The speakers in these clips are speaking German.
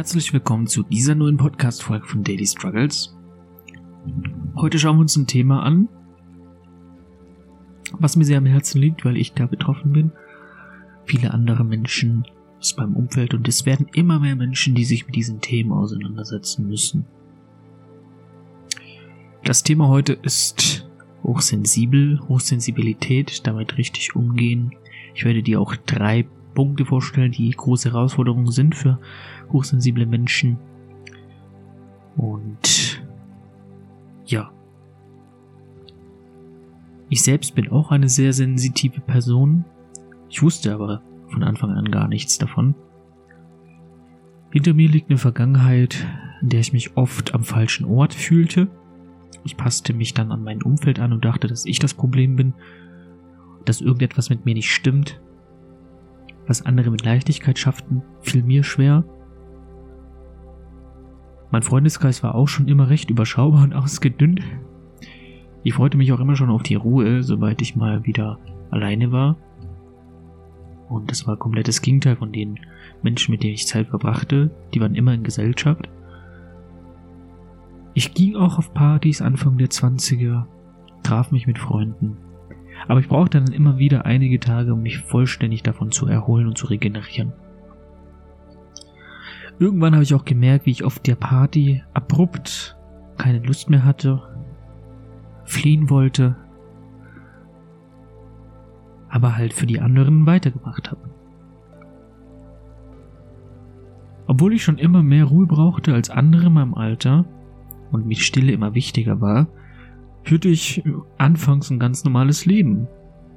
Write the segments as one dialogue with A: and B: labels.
A: Herzlich willkommen zu dieser neuen Podcast-Folge von Daily Struggles. Heute schauen wir uns ein Thema an, was mir sehr am Herzen liegt, weil ich da betroffen bin. Viele andere Menschen aus meinem Umfeld und es werden immer mehr Menschen, die sich mit diesen Themen auseinandersetzen müssen. Das Thema heute ist hochsensibel, Hochsensibilität, damit richtig umgehen. Ich werde dir auch drei Punkte vorstellen, die große Herausforderungen sind für hochsensible Menschen. Und ja. Ich selbst bin auch eine sehr sensitive Person. Ich wusste aber von Anfang an gar nichts davon. Hinter mir liegt eine Vergangenheit, in der ich mich oft am falschen Ort fühlte. Ich passte mich dann an mein Umfeld an und dachte, dass ich das Problem bin, dass irgendetwas mit mir nicht stimmt. Was andere mit Leichtigkeit schafften, fiel mir schwer. Mein Freundeskreis war auch schon immer recht überschaubar und ausgedünnt. Ich freute mich auch immer schon auf die Ruhe, sobald ich mal wieder alleine war. Und das war komplettes Gegenteil von den Menschen, mit denen ich Zeit verbrachte. Die waren immer in Gesellschaft. Ich ging auch auf Partys Anfang der 20er, traf mich mit Freunden. Aber ich brauchte dann immer wieder einige Tage, um mich vollständig davon zu erholen und zu regenerieren. Irgendwann habe ich auch gemerkt, wie ich auf der Party abrupt keine Lust mehr hatte, fliehen wollte, aber halt für die anderen weitergemacht habe. Obwohl ich schon immer mehr Ruhe brauchte als andere in meinem Alter und mir Stille immer wichtiger war, führte ich anfangs ein ganz normales Leben.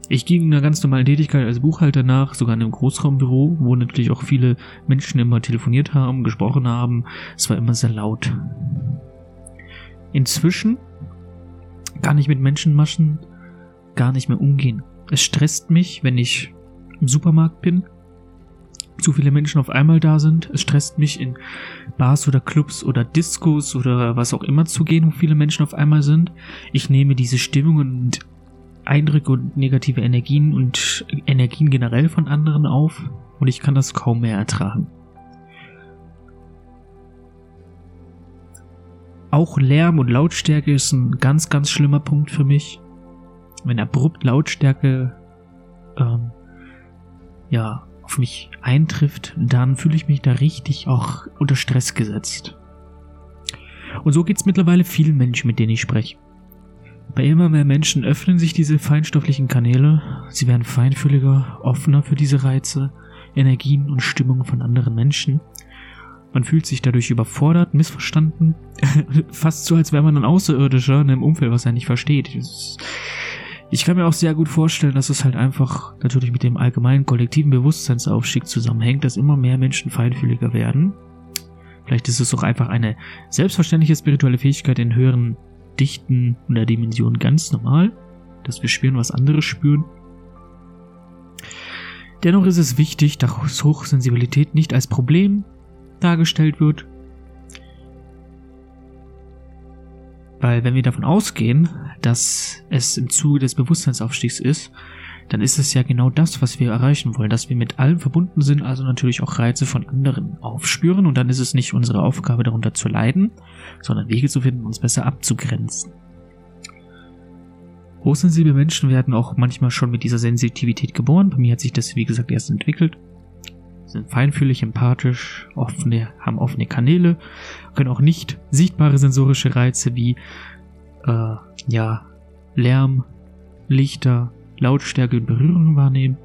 A: Ich ging einer ganz normalen Tätigkeit als Buchhalter nach, sogar in einem Großraumbüro, wo natürlich auch viele Menschen immer telefoniert haben, gesprochen haben. Es war immer sehr laut. Inzwischen kann ich mit Menschenmaschen gar nicht mehr umgehen. Es stresst mich, wenn ich im Supermarkt bin, zu viele Menschen auf einmal da sind. Es stresst mich in Bars oder Clubs oder Discos oder was auch immer zu gehen, wo viele Menschen auf einmal sind. Ich nehme diese Stimmung und Eindrücke und negative Energien und Energien generell von anderen auf und ich kann das kaum mehr ertragen. Auch Lärm und Lautstärke ist ein ganz, ganz schlimmer Punkt für mich. Wenn abrupt Lautstärke ähm, ja auf mich eintrifft, dann fühle ich mich da richtig auch unter Stress gesetzt. Und so geht's mittlerweile vielen Menschen, mit denen ich spreche. Bei immer mehr Menschen öffnen sich diese feinstofflichen Kanäle, sie werden feinfühliger, offener für diese Reize, Energien und Stimmungen von anderen Menschen. Man fühlt sich dadurch überfordert, missverstanden, fast so, als wäre man ein Außerirdischer in einem Umfeld, was er nicht versteht. Ich kann mir auch sehr gut vorstellen, dass es halt einfach natürlich mit dem allgemeinen kollektiven Bewusstseinsaufstieg zusammenhängt, dass immer mehr Menschen feinfühliger werden. Vielleicht ist es auch einfach eine selbstverständliche spirituelle Fähigkeit in höheren Dichten und der Dimension ganz normal, dass wir spüren, was andere spüren. Dennoch ist es wichtig, dass Hochsensibilität nicht als Problem dargestellt wird, weil wenn wir davon ausgehen, dass es im Zuge des Bewusstseinsaufstiegs ist, dann ist es ja genau das, was wir erreichen wollen, dass wir mit allem verbunden sind, also natürlich auch Reize von anderen aufspüren und dann ist es nicht unsere Aufgabe darunter zu leiden, sondern Wege zu finden, uns besser abzugrenzen. Hochsensible Menschen werden auch manchmal schon mit dieser Sensitivität geboren. Bei mir hat sich das, wie gesagt, erst entwickelt. Sind feinfühlig, empathisch, offene, haben offene Kanäle, können auch nicht sichtbare sensorische Reize wie äh, ja, Lärm, Lichter, Lautstärke und Berührung wahrnehmen,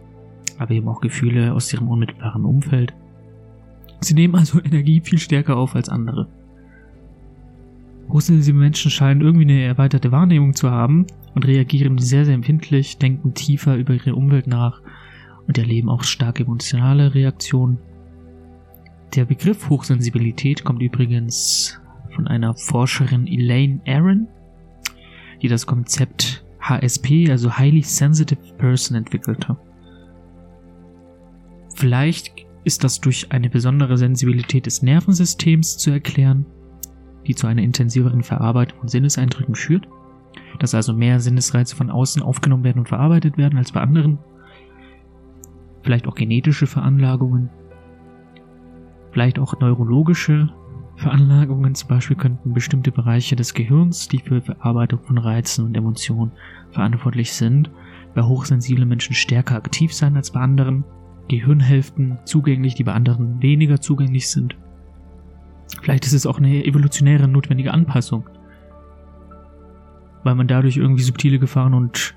A: aber eben auch Gefühle aus ihrem unmittelbaren Umfeld. Sie nehmen also Energie viel stärker auf als andere. Hochsensible Menschen scheinen irgendwie eine erweiterte Wahrnehmung zu haben und reagieren sehr, sehr empfindlich, denken tiefer über ihre Umwelt nach und erleben auch starke emotionale Reaktionen. Der Begriff Hochsensibilität kommt übrigens von einer Forscherin Elaine Aaron, die das Konzept HSP, also Highly Sensitive Person, entwickelte. Vielleicht ist das durch eine besondere Sensibilität des Nervensystems zu erklären, die zu einer intensiveren Verarbeitung von Sinneseindrücken führt, dass also mehr Sinnesreize von außen aufgenommen werden und verarbeitet werden als bei anderen. Vielleicht auch genetische Veranlagungen. Vielleicht auch neurologische Veranlagungen, zum Beispiel könnten bestimmte Bereiche des Gehirns, die für Verarbeitung von Reizen und Emotionen verantwortlich sind, bei hochsensiblen Menschen stärker aktiv sein als bei anderen. Gehirnhälften zugänglich, die bei anderen weniger zugänglich sind. Vielleicht ist es auch eine evolutionäre notwendige Anpassung, weil man dadurch irgendwie subtile Gefahren und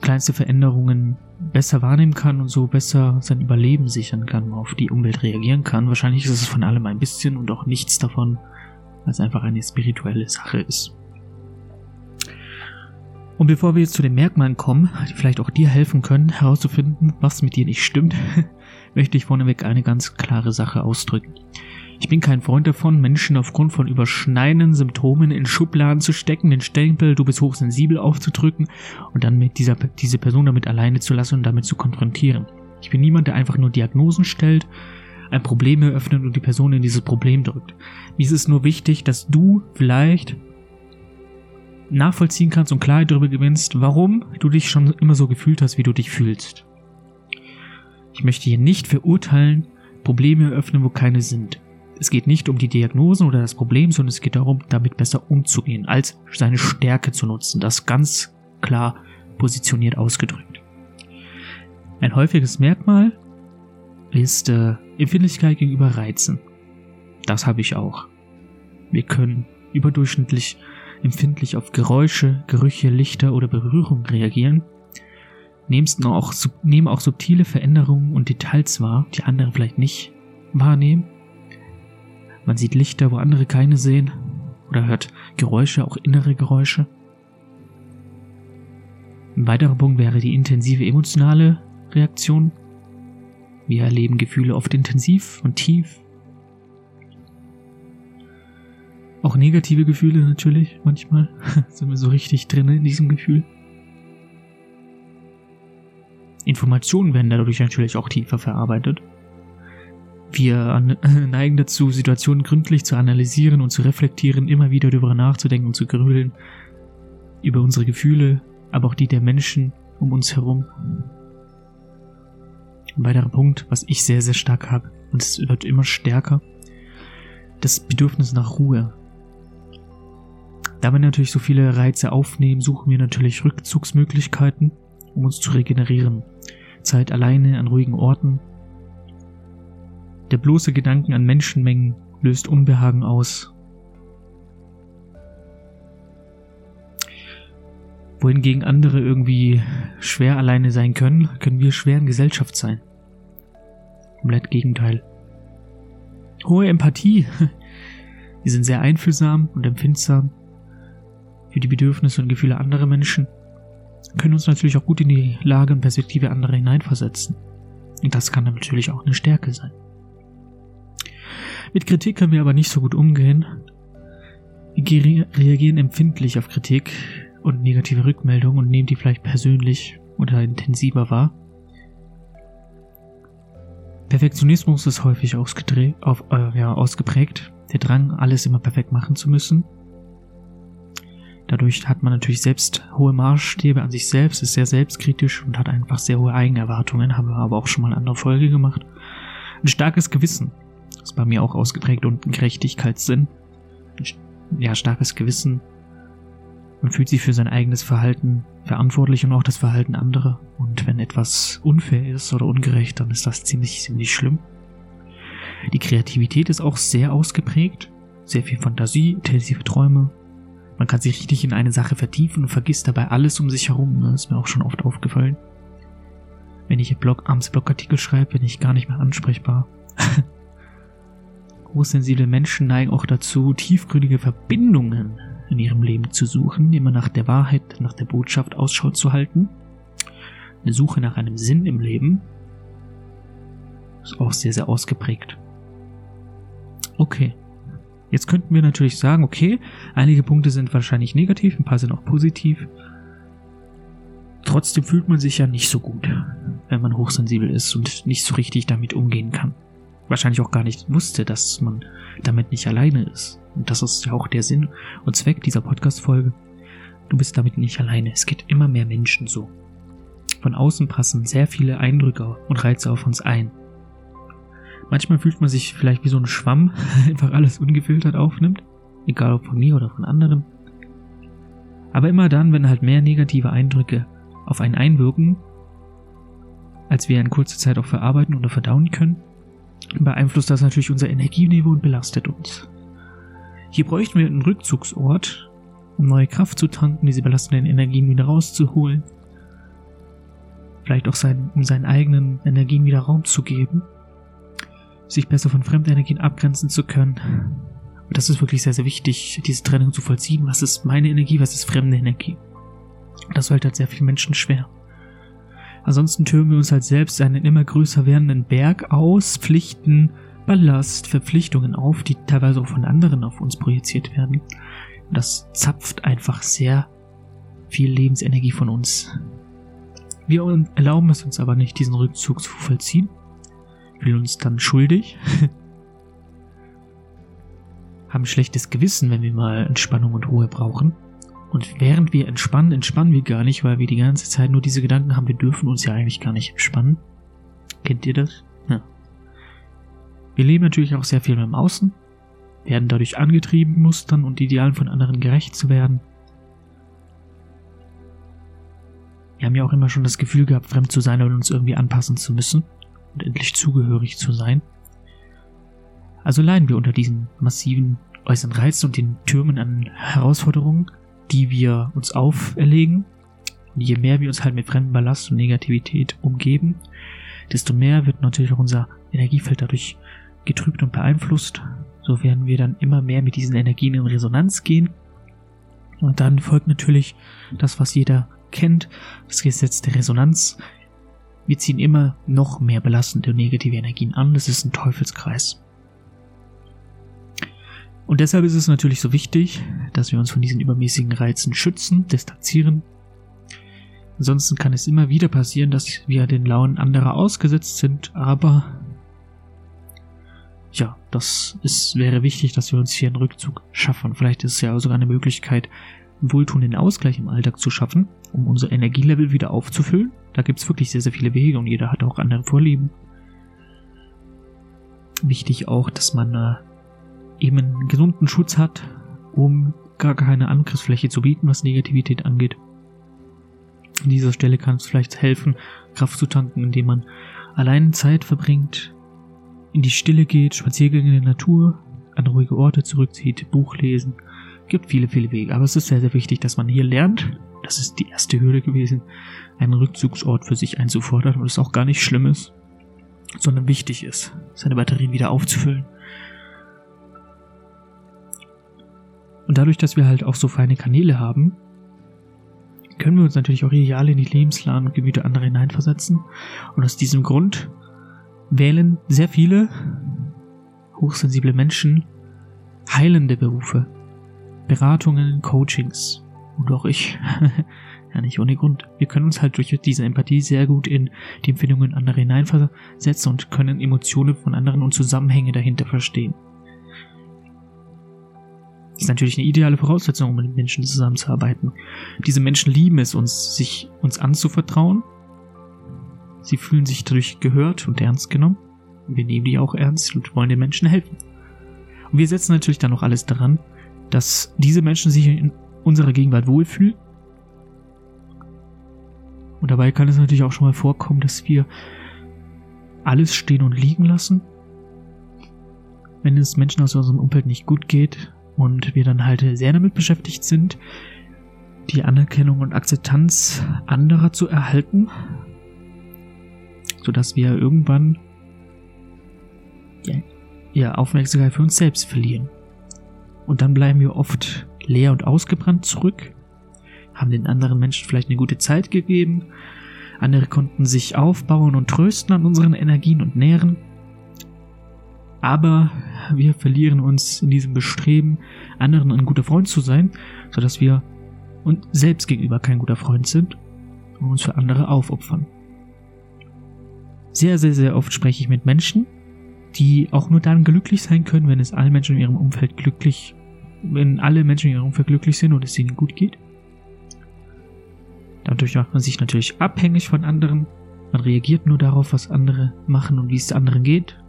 A: kleinste Veränderungen besser wahrnehmen kann und so besser sein Überleben sichern kann, auf die Umwelt reagieren kann. Wahrscheinlich ist es von allem ein bisschen und auch nichts davon, als einfach eine spirituelle Sache ist. Und bevor wir jetzt zu den Merkmalen kommen, die vielleicht auch dir helfen können, herauszufinden, was mit dir nicht stimmt, möchte ich vorneweg eine ganz klare Sache ausdrücken. Ich bin kein Freund davon, Menschen aufgrund von überschneidenden Symptomen in Schubladen zu stecken, den Stempel, du bist hochsensibel aufzudrücken und dann mit dieser, diese Person damit alleine zu lassen und damit zu konfrontieren. Ich bin niemand, der einfach nur Diagnosen stellt, ein Problem eröffnet und die Person in dieses Problem drückt. Mir ist es nur wichtig, dass du vielleicht nachvollziehen kannst und Klarheit darüber gewinnst, warum du dich schon immer so gefühlt hast, wie du dich fühlst. Ich möchte hier nicht verurteilen, Probleme eröffnen, wo keine sind. Es geht nicht um die Diagnosen oder das Problem, sondern es geht darum, damit besser umzugehen, als seine Stärke zu nutzen. Das ganz klar positioniert ausgedrückt. Ein häufiges Merkmal ist äh, Empfindlichkeit gegenüber Reizen. Das habe ich auch. Wir können überdurchschnittlich empfindlich auf Geräusche, Gerüche, Lichter oder Berührung reagieren, auch, nehmen auch subtile Veränderungen und Details wahr, die andere vielleicht nicht wahrnehmen man sieht Lichter, wo andere keine sehen. Oder hört Geräusche, auch innere Geräusche. Ein weiterer Punkt wäre die intensive emotionale Reaktion. Wir erleben Gefühle oft intensiv und tief. Auch negative Gefühle natürlich, manchmal sind wir so richtig drin in diesem Gefühl. Informationen werden dadurch natürlich auch tiefer verarbeitet. Wir neigen dazu, Situationen gründlich zu analysieren und zu reflektieren, immer wieder darüber nachzudenken und zu grübeln. Über unsere Gefühle, aber auch die der Menschen um uns herum. Ein weiterer Punkt, was ich sehr, sehr stark habe, und es wird immer stärker, das Bedürfnis nach Ruhe. Da wir natürlich so viele Reize aufnehmen, suchen wir natürlich Rückzugsmöglichkeiten, um uns zu regenerieren. Zeit alleine an ruhigen Orten, der bloße Gedanken an Menschenmengen löst Unbehagen aus. Wohingegen andere irgendwie schwer alleine sein können, können wir schwer in Gesellschaft sein. Komplett Gegenteil. Hohe Empathie. Wir sind sehr einfühlsam und empfindsam für die Bedürfnisse und Gefühle anderer Menschen, können uns natürlich auch gut in die Lage und Perspektive anderer hineinversetzen. Und das kann natürlich auch eine Stärke sein. Mit Kritik können wir aber nicht so gut umgehen. Wir reagieren empfindlich auf Kritik und negative Rückmeldungen und nehmen die vielleicht persönlich oder intensiver wahr. Perfektionismus ist häufig auf, äh, ja, ausgeprägt. Der Drang, alles immer perfekt machen zu müssen. Dadurch hat man natürlich selbst hohe Maßstäbe an sich selbst, ist sehr selbstkritisch und hat einfach sehr hohe Eigenerwartungen, haben wir aber auch schon mal in einer Folge gemacht. Ein starkes Gewissen ist bei mir auch ausgeprägt und ein Gerechtigkeitssinn. Ja, starkes Gewissen. Man fühlt sich für sein eigenes Verhalten verantwortlich und auch das Verhalten anderer. Und wenn etwas unfair ist oder ungerecht, dann ist das ziemlich, ziemlich schlimm. Die Kreativität ist auch sehr ausgeprägt. Sehr viel Fantasie, intensive Träume. Man kann sich richtig in eine Sache vertiefen und vergisst dabei alles um sich herum. Das ne? ist mir auch schon oft aufgefallen. Wenn ich Blog, abends Blogartikel schreibe, bin ich gar nicht mehr ansprechbar. Hochsensible Menschen neigen auch dazu, tiefgründige Verbindungen in ihrem Leben zu suchen, immer nach der Wahrheit, nach der Botschaft Ausschau zu halten. Eine Suche nach einem Sinn im Leben ist auch sehr, sehr ausgeprägt. Okay. Jetzt könnten wir natürlich sagen, okay, einige Punkte sind wahrscheinlich negativ, ein paar sind auch positiv. Trotzdem fühlt man sich ja nicht so gut, wenn man hochsensibel ist und nicht so richtig damit umgehen kann wahrscheinlich auch gar nicht wusste, dass man damit nicht alleine ist. Und das ist ja auch der Sinn und Zweck dieser Podcast-Folge. Du bist damit nicht alleine. Es geht immer mehr Menschen so. Von außen passen sehr viele Eindrücke und Reize auf uns ein. Manchmal fühlt man sich vielleicht wie so ein Schwamm, einfach alles ungefiltert aufnimmt, egal ob von mir oder von anderen. Aber immer dann, wenn halt mehr negative Eindrücke auf einen einwirken, als wir in kurzer Zeit auch verarbeiten oder verdauen können, beeinflusst das natürlich unser Energieniveau und belastet uns. Hier bräuchten wir einen Rückzugsort, um neue Kraft zu tanken, diese belastenden Energien wieder rauszuholen. Vielleicht auch sein, um seinen eigenen Energien wieder Raum zu geben, sich besser von Fremdenergien abgrenzen zu können. Und das ist wirklich sehr, sehr wichtig, diese Trennung zu vollziehen. Was ist meine Energie, was ist fremde Energie? Das fällt halt sehr vielen Menschen schwer. Ansonsten türmen wir uns halt selbst einen immer größer werdenden Berg aus, Pflichten, Ballast, Verpflichtungen auf, die teilweise auch von anderen auf uns projiziert werden. Und das zapft einfach sehr viel Lebensenergie von uns. Wir erlauben es uns aber nicht, diesen Rückzug zu vollziehen. Fühlen uns dann schuldig. haben schlechtes Gewissen, wenn wir mal Entspannung und Ruhe brauchen. Und während wir entspannen, entspannen wir gar nicht, weil wir die ganze Zeit nur diese Gedanken haben, wir dürfen uns ja eigentlich gar nicht entspannen. Kennt ihr das? Ja. Wir leben natürlich auch sehr viel im Außen, werden dadurch angetrieben, Mustern und Idealen von anderen gerecht zu werden. Wir haben ja auch immer schon das Gefühl gehabt, fremd zu sein und uns irgendwie anpassen zu müssen und endlich zugehörig zu sein. Also leiden wir unter diesen massiven äußeren Reizen und den Türmen an Herausforderungen die wir uns auferlegen. Und je mehr wir uns halt mit fremden Ballast und Negativität umgeben, desto mehr wird natürlich auch unser Energiefeld dadurch getrübt und beeinflusst. So werden wir dann immer mehr mit diesen Energien in Resonanz gehen. Und dann folgt natürlich das, was jeder kennt, das Gesetz der Resonanz. Wir ziehen immer noch mehr belastende und negative Energien an. Das ist ein Teufelskreis. Und deshalb ist es natürlich so wichtig, dass wir uns von diesen übermäßigen Reizen schützen, distanzieren. Ansonsten kann es immer wieder passieren, dass wir den Launen anderer ausgesetzt sind, aber ja, das ist, wäre wichtig, dass wir uns hier einen Rückzug schaffen. Vielleicht ist es ja sogar eine Möglichkeit, wohltuenden Ausgleich im Alltag zu schaffen, um unser Energielevel wieder aufzufüllen. Da gibt es wirklich sehr, sehr viele Wege und jeder hat auch andere Vorlieben. Wichtig auch, dass man äh, eben einen gesunden Schutz hat, um gar keine Angriffsfläche zu bieten, was Negativität angeht. An dieser Stelle kann es vielleicht helfen, Kraft zu tanken, indem man allein Zeit verbringt, in die Stille geht, Spaziergänge in der Natur, an ruhige Orte zurückzieht, Buch lesen. Gibt viele, viele Wege. Aber es ist sehr, sehr wichtig, dass man hier lernt. Das ist die erste Hürde gewesen, einen Rückzugsort für sich einzufordern, und es auch gar nicht schlimm ist, sondern wichtig ist, seine Batterien wieder aufzufüllen. Und dadurch, dass wir halt auch so feine Kanäle haben, können wir uns natürlich auch ideal in die Lebenslagen und Gemüter anderer hineinversetzen. Und aus diesem Grund wählen sehr viele hochsensible Menschen heilende Berufe, Beratungen, Coachings. Und auch ich. ja, nicht ohne Grund. Wir können uns halt durch diese Empathie sehr gut in die Empfindungen anderer hineinversetzen und können Emotionen von anderen und Zusammenhänge dahinter verstehen ist natürlich eine ideale Voraussetzung, um mit Menschen zusammenzuarbeiten. Diese Menschen lieben es, uns, sich uns anzuvertrauen. Sie fühlen sich dadurch gehört und ernst genommen. Wir nehmen die auch ernst und wollen den Menschen helfen. Und wir setzen natürlich dann noch alles daran, dass diese Menschen sich in unserer Gegenwart wohlfühlen. Und dabei kann es natürlich auch schon mal vorkommen, dass wir alles stehen und liegen lassen. Wenn es Menschen aus unserem Umfeld nicht gut geht, und wir dann halt sehr damit beschäftigt sind, die Anerkennung und Akzeptanz anderer zu erhalten, sodass wir irgendwann ja, ja, Aufmerksamkeit für uns selbst verlieren. Und dann bleiben wir oft leer und ausgebrannt zurück, haben den anderen Menschen vielleicht eine gute Zeit gegeben, andere konnten sich aufbauen und trösten an unseren Energien und nähren, aber wir verlieren uns in diesem Bestreben, anderen ein guter Freund zu sein, sodass wir uns selbst gegenüber kein guter Freund sind und uns für andere aufopfern. Sehr, sehr, sehr oft spreche ich mit Menschen, die auch nur dann glücklich sein können, wenn es allen Menschen in ihrem Umfeld glücklich, wenn alle Menschen in ihrem Umfeld glücklich sind und es ihnen gut geht. Dadurch macht man sich natürlich abhängig von anderen. Man reagiert nur darauf, was andere machen und wie es anderen geht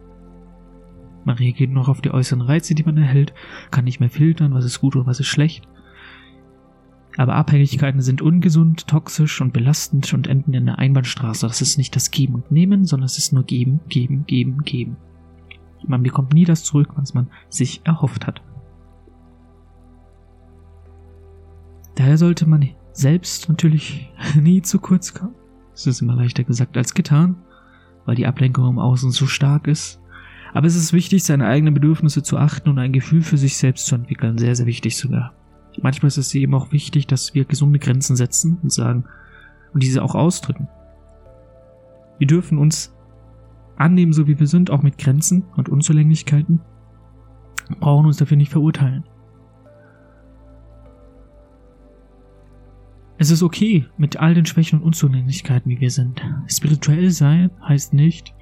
A: Man reagiert noch auf die äußeren Reize, die man erhält, kann nicht mehr filtern, was ist gut und was ist schlecht. Aber Abhängigkeiten sind ungesund, toxisch und belastend und enden in einer Einbahnstraße. Das ist nicht das Geben und Nehmen, sondern es ist nur Geben, Geben, Geben, Geben. Man bekommt nie das zurück, was man sich erhofft hat. Daher sollte man selbst natürlich nie zu kurz kommen. Es ist immer leichter gesagt als getan, weil die Ablenkung im Außen so stark ist. Aber es ist wichtig, seine eigenen Bedürfnisse zu achten und ein Gefühl für sich selbst zu entwickeln. Sehr, sehr wichtig sogar. Manchmal ist es eben auch wichtig, dass wir gesunde Grenzen setzen und sagen und diese auch ausdrücken. Wir dürfen uns annehmen, so wie wir sind, auch mit Grenzen und Unzulänglichkeiten, brauchen uns dafür nicht verurteilen. Es ist okay mit all den Schwächen und Unzulänglichkeiten, wie wir sind. Spirituell sein heißt nicht,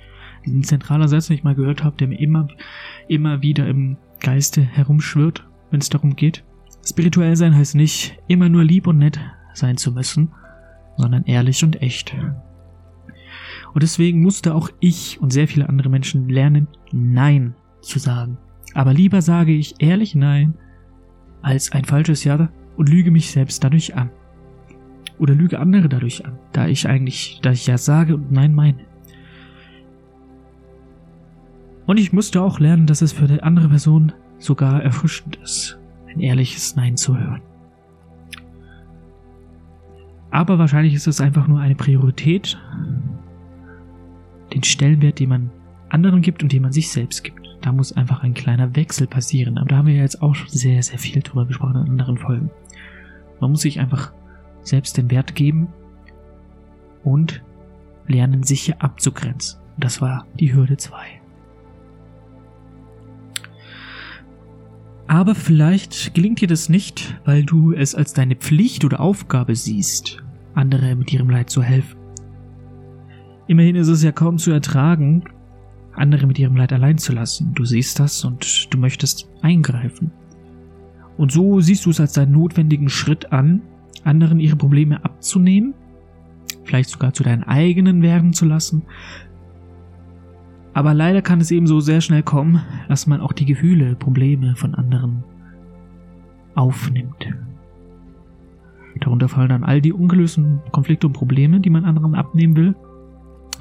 A: diesen zentraler Satz, den ich mal gehört habe, der mir immer, immer wieder im Geiste herumschwirrt, wenn es darum geht. Spirituell sein heißt nicht, immer nur lieb und nett sein zu müssen, sondern ehrlich und echt. Und deswegen musste auch ich und sehr viele andere Menschen lernen, Nein zu sagen. Aber lieber sage ich ehrlich Nein als ein falsches Ja und lüge mich selbst dadurch an oder lüge andere dadurch an, da ich eigentlich, da ich ja sage und nein meine. Und ich musste auch lernen, dass es für die andere Person sogar erfrischend ist, ein ehrliches Nein zu hören. Aber wahrscheinlich ist es einfach nur eine Priorität, den Stellenwert, den man anderen gibt und den man sich selbst gibt. Da muss einfach ein kleiner Wechsel passieren. Aber da haben wir jetzt auch schon sehr, sehr viel drüber gesprochen in anderen Folgen. Man muss sich einfach selbst den Wert geben und lernen, sich hier abzugrenzen. Das war die Hürde 2. Aber vielleicht gelingt dir das nicht, weil du es als deine Pflicht oder Aufgabe siehst, andere mit ihrem Leid zu helfen. Immerhin ist es ja kaum zu ertragen, andere mit ihrem Leid allein zu lassen. Du siehst das und du möchtest eingreifen. Und so siehst du es als deinen notwendigen Schritt an, anderen ihre Probleme abzunehmen, vielleicht sogar zu deinen eigenen werden zu lassen. Aber leider kann es eben so sehr schnell kommen, dass man auch die Gefühle, Probleme von anderen aufnimmt. Darunter fallen dann all die ungelösten Konflikte und Probleme, die man anderen abnehmen will,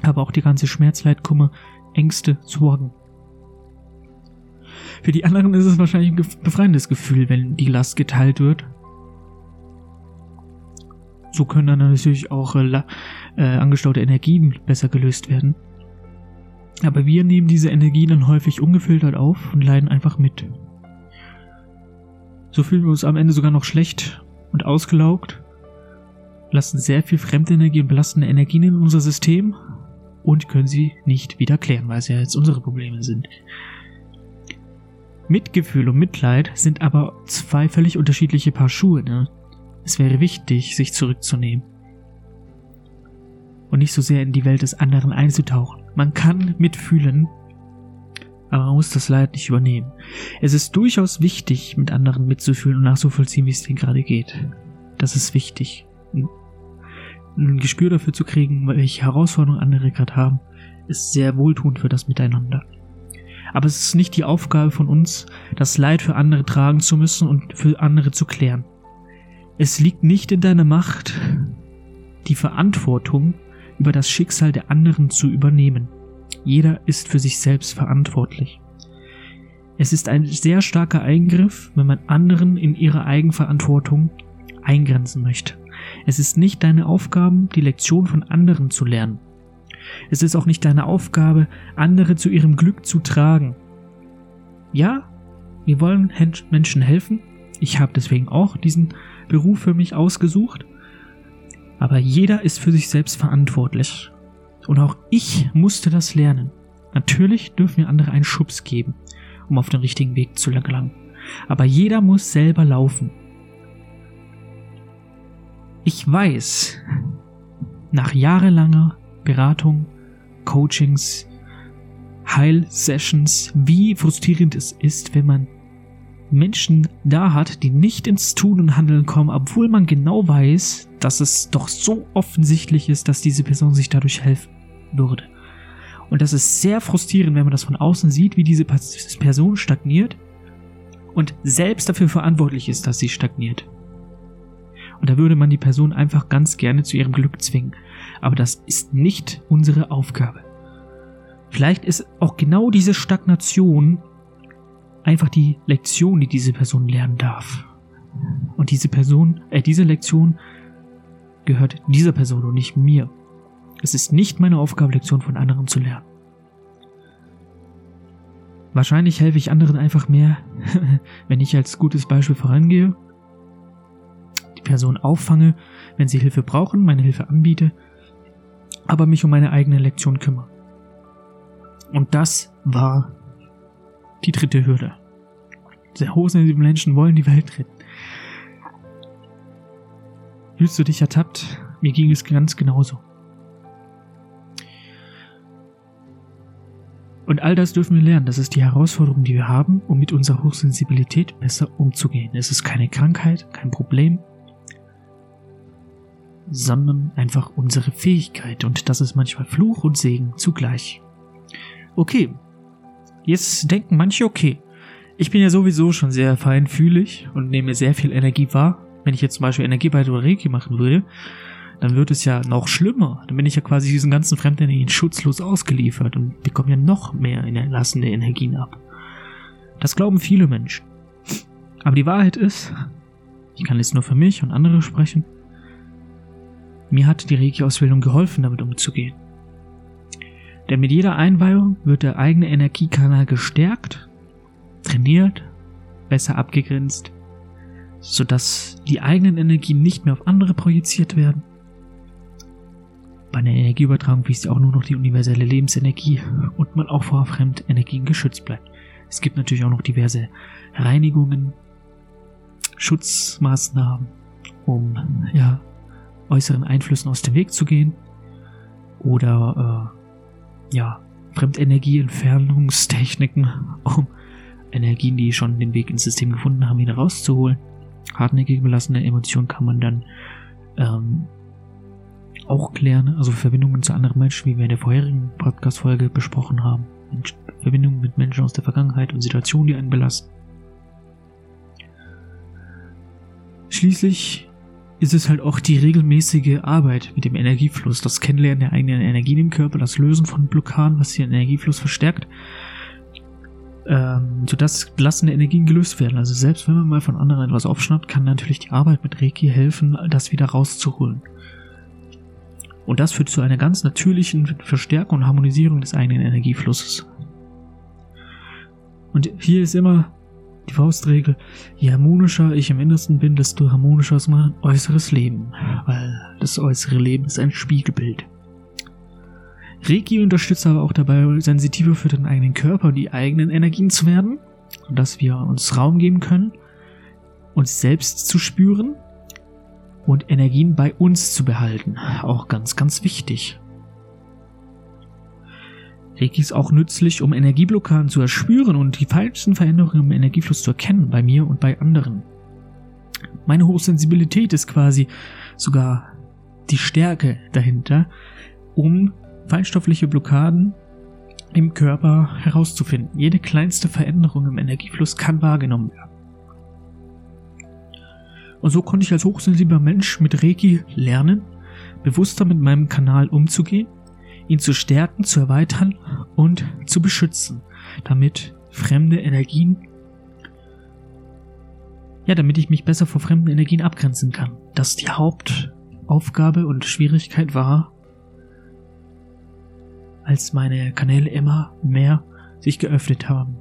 A: aber auch die ganze Schmerzleid, Kummer, Ängste, Sorgen. Für die anderen ist es wahrscheinlich ein befreiendes Gefühl, wenn die Last geteilt wird so können dann natürlich auch äh, äh, angestaute Energien besser gelöst werden. Aber wir nehmen diese Energie dann häufig ungefiltert auf und leiden einfach mit. So fühlen wir uns am Ende sogar noch schlecht und ausgelaugt, lassen sehr viel fremde Energie und belastende Energien in unser System und können sie nicht wieder klären, weil sie ja jetzt unsere Probleme sind. Mitgefühl und Mitleid sind aber zwei völlig unterschiedliche Paar Schuhe. Ne? Es wäre wichtig, sich zurückzunehmen und nicht so sehr in die Welt des anderen einzutauchen. Man kann mitfühlen, aber man muss das Leid nicht übernehmen. Es ist durchaus wichtig, mit anderen mitzufühlen und nachzuvollziehen, wie es denen gerade geht. Das ist wichtig. Ein Gespür dafür zu kriegen, welche Herausforderungen andere gerade haben, ist sehr wohltuend für das Miteinander. Aber es ist nicht die Aufgabe von uns, das Leid für andere tragen zu müssen und für andere zu klären. Es liegt nicht in deiner Macht, die Verantwortung über das Schicksal der anderen zu übernehmen. Jeder ist für sich selbst verantwortlich. Es ist ein sehr starker Eingriff, wenn man anderen in ihrer Eigenverantwortung eingrenzen möchte. Es ist nicht deine Aufgabe, die Lektion von anderen zu lernen. Es ist auch nicht deine Aufgabe, andere zu ihrem Glück zu tragen. Ja, wir wollen Menschen helfen. Ich habe deswegen auch diesen Beruf für mich ausgesucht. Aber jeder ist für sich selbst verantwortlich. Und auch ich musste das lernen. Natürlich dürfen wir andere einen Schubs geben, um auf den richtigen Weg zu gelangen. Aber jeder muss selber laufen. Ich weiß, nach jahrelanger Beratung, Coachings, Heilsessions, wie frustrierend es ist, wenn man Menschen da hat, die nicht ins Tun und Handeln kommen, obwohl man genau weiß, dass es doch so offensichtlich ist, dass diese Person sich dadurch helfen würde. Und das ist sehr frustrierend, wenn man das von außen sieht, wie diese Person stagniert und selbst dafür verantwortlich ist, dass sie stagniert. Und da würde man die Person einfach ganz gerne zu ihrem Glück zwingen. Aber das ist nicht unsere Aufgabe. Vielleicht ist auch genau diese Stagnation einfach die Lektion, die diese Person lernen darf. Und diese Person, äh, diese Lektion gehört dieser Person und nicht mir. Es ist nicht meine Aufgabe, Lektionen von anderen zu lernen. Wahrscheinlich helfe ich anderen einfach mehr, wenn ich als gutes Beispiel vorangehe, die Person auffange, wenn sie Hilfe brauchen, meine Hilfe anbiete, aber mich um meine eigene Lektion kümmere. Und das war die dritte Hürde. Sehr hochsensible Menschen wollen die Welt retten. Fühlst du dich ertappt? Mir ging es ganz genauso. Und all das dürfen wir lernen. Das ist die Herausforderung, die wir haben, um mit unserer Hochsensibilität besser umzugehen. Es ist keine Krankheit, kein Problem, sondern einfach unsere Fähigkeit. Und das ist manchmal Fluch und Segen zugleich. Okay, jetzt denken manche, okay, ich bin ja sowieso schon sehr feinfühlig und nehme sehr viel Energie wahr. Wenn ich jetzt zum Beispiel Energie bei Reiki machen würde, dann wird es ja noch schlimmer. Dann bin ich ja quasi diesen ganzen Fremdenergien schutzlos ausgeliefert und bekomme ja noch mehr erlassene Energien ab. Das glauben viele Menschen. Aber die Wahrheit ist, ich kann jetzt nur für mich und andere sprechen, mir hat die Reiki-Ausbildung geholfen, damit umzugehen. Denn mit jeder Einweihung wird der eigene Energiekanal gestärkt, trainiert, besser abgegrenzt, sodass die eigenen Energien nicht mehr auf andere projiziert werden bei einer Energieübertragung fließt ja auch nur noch die universelle Lebensenergie und man auch vor Fremdenergien geschützt bleibt. Es gibt natürlich auch noch diverse Reinigungen, Schutzmaßnahmen, um ja, äußeren Einflüssen aus dem Weg zu gehen. Oder äh, ja, Fremdenergieentfernungstechniken, um Energien, die schon den Weg ins System gefunden haben, wieder rauszuholen. Hartnäckig belassene Emotionen kann man dann ähm, auch klären, also Verbindungen zu anderen Menschen, wie wir in der vorherigen Podcast-Folge besprochen haben. Verbindungen mit Menschen aus der Vergangenheit und Situationen, die einen belasten. Schließlich ist es halt auch die regelmäßige Arbeit mit dem Energiefluss, das Kennenlernen der eigenen Energien im Körper, das Lösen von Blockaden, was den Energiefluss verstärkt, ähm, sodass belastende Energien gelöst werden. Also selbst wenn man mal von anderen etwas aufschnappt, kann natürlich die Arbeit mit Reiki helfen, das wieder rauszuholen. Und das führt zu einer ganz natürlichen Verstärkung und Harmonisierung des eigenen Energieflusses. Und hier ist immer die Faustregel, je harmonischer ich im Innersten bin, desto harmonischer ist mein äußeres Leben, weil das äußere Leben ist ein Spiegelbild. Reiki unterstützt aber auch dabei, sensitiver für den eigenen Körper und die eigenen Energien zu werden, dass wir uns Raum geben können, uns selbst zu spüren und Energien bei uns zu behalten. Auch ganz, ganz wichtig. Reiki ist auch nützlich, um Energieblockaden zu erspüren und die falschen Veränderungen im Energiefluss zu erkennen, bei mir und bei anderen. Meine Hochsensibilität ist quasi sogar die Stärke dahinter, um feinstoffliche Blockaden im Körper herauszufinden. Jede kleinste Veränderung im Energiefluss kann wahrgenommen werden. Und so konnte ich als hochsensibler Mensch mit Reiki lernen, bewusster mit meinem Kanal umzugehen, ihn zu stärken, zu erweitern und zu beschützen, damit fremde Energien, ja, damit ich mich besser vor fremden Energien abgrenzen kann. Das die Hauptaufgabe und Schwierigkeit war, als meine Kanäle immer mehr sich geöffnet haben.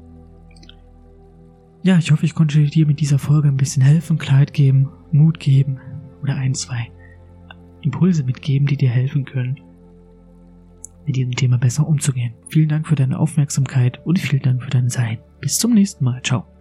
A: Ja, ich hoffe, ich konnte dir mit dieser Folge ein bisschen helfen, Kleid geben, Mut geben oder ein, zwei Impulse mitgeben, die dir helfen können, mit diesem Thema besser umzugehen. Vielen Dank für deine Aufmerksamkeit und vielen Dank für dein Sein. Bis zum nächsten Mal. Ciao.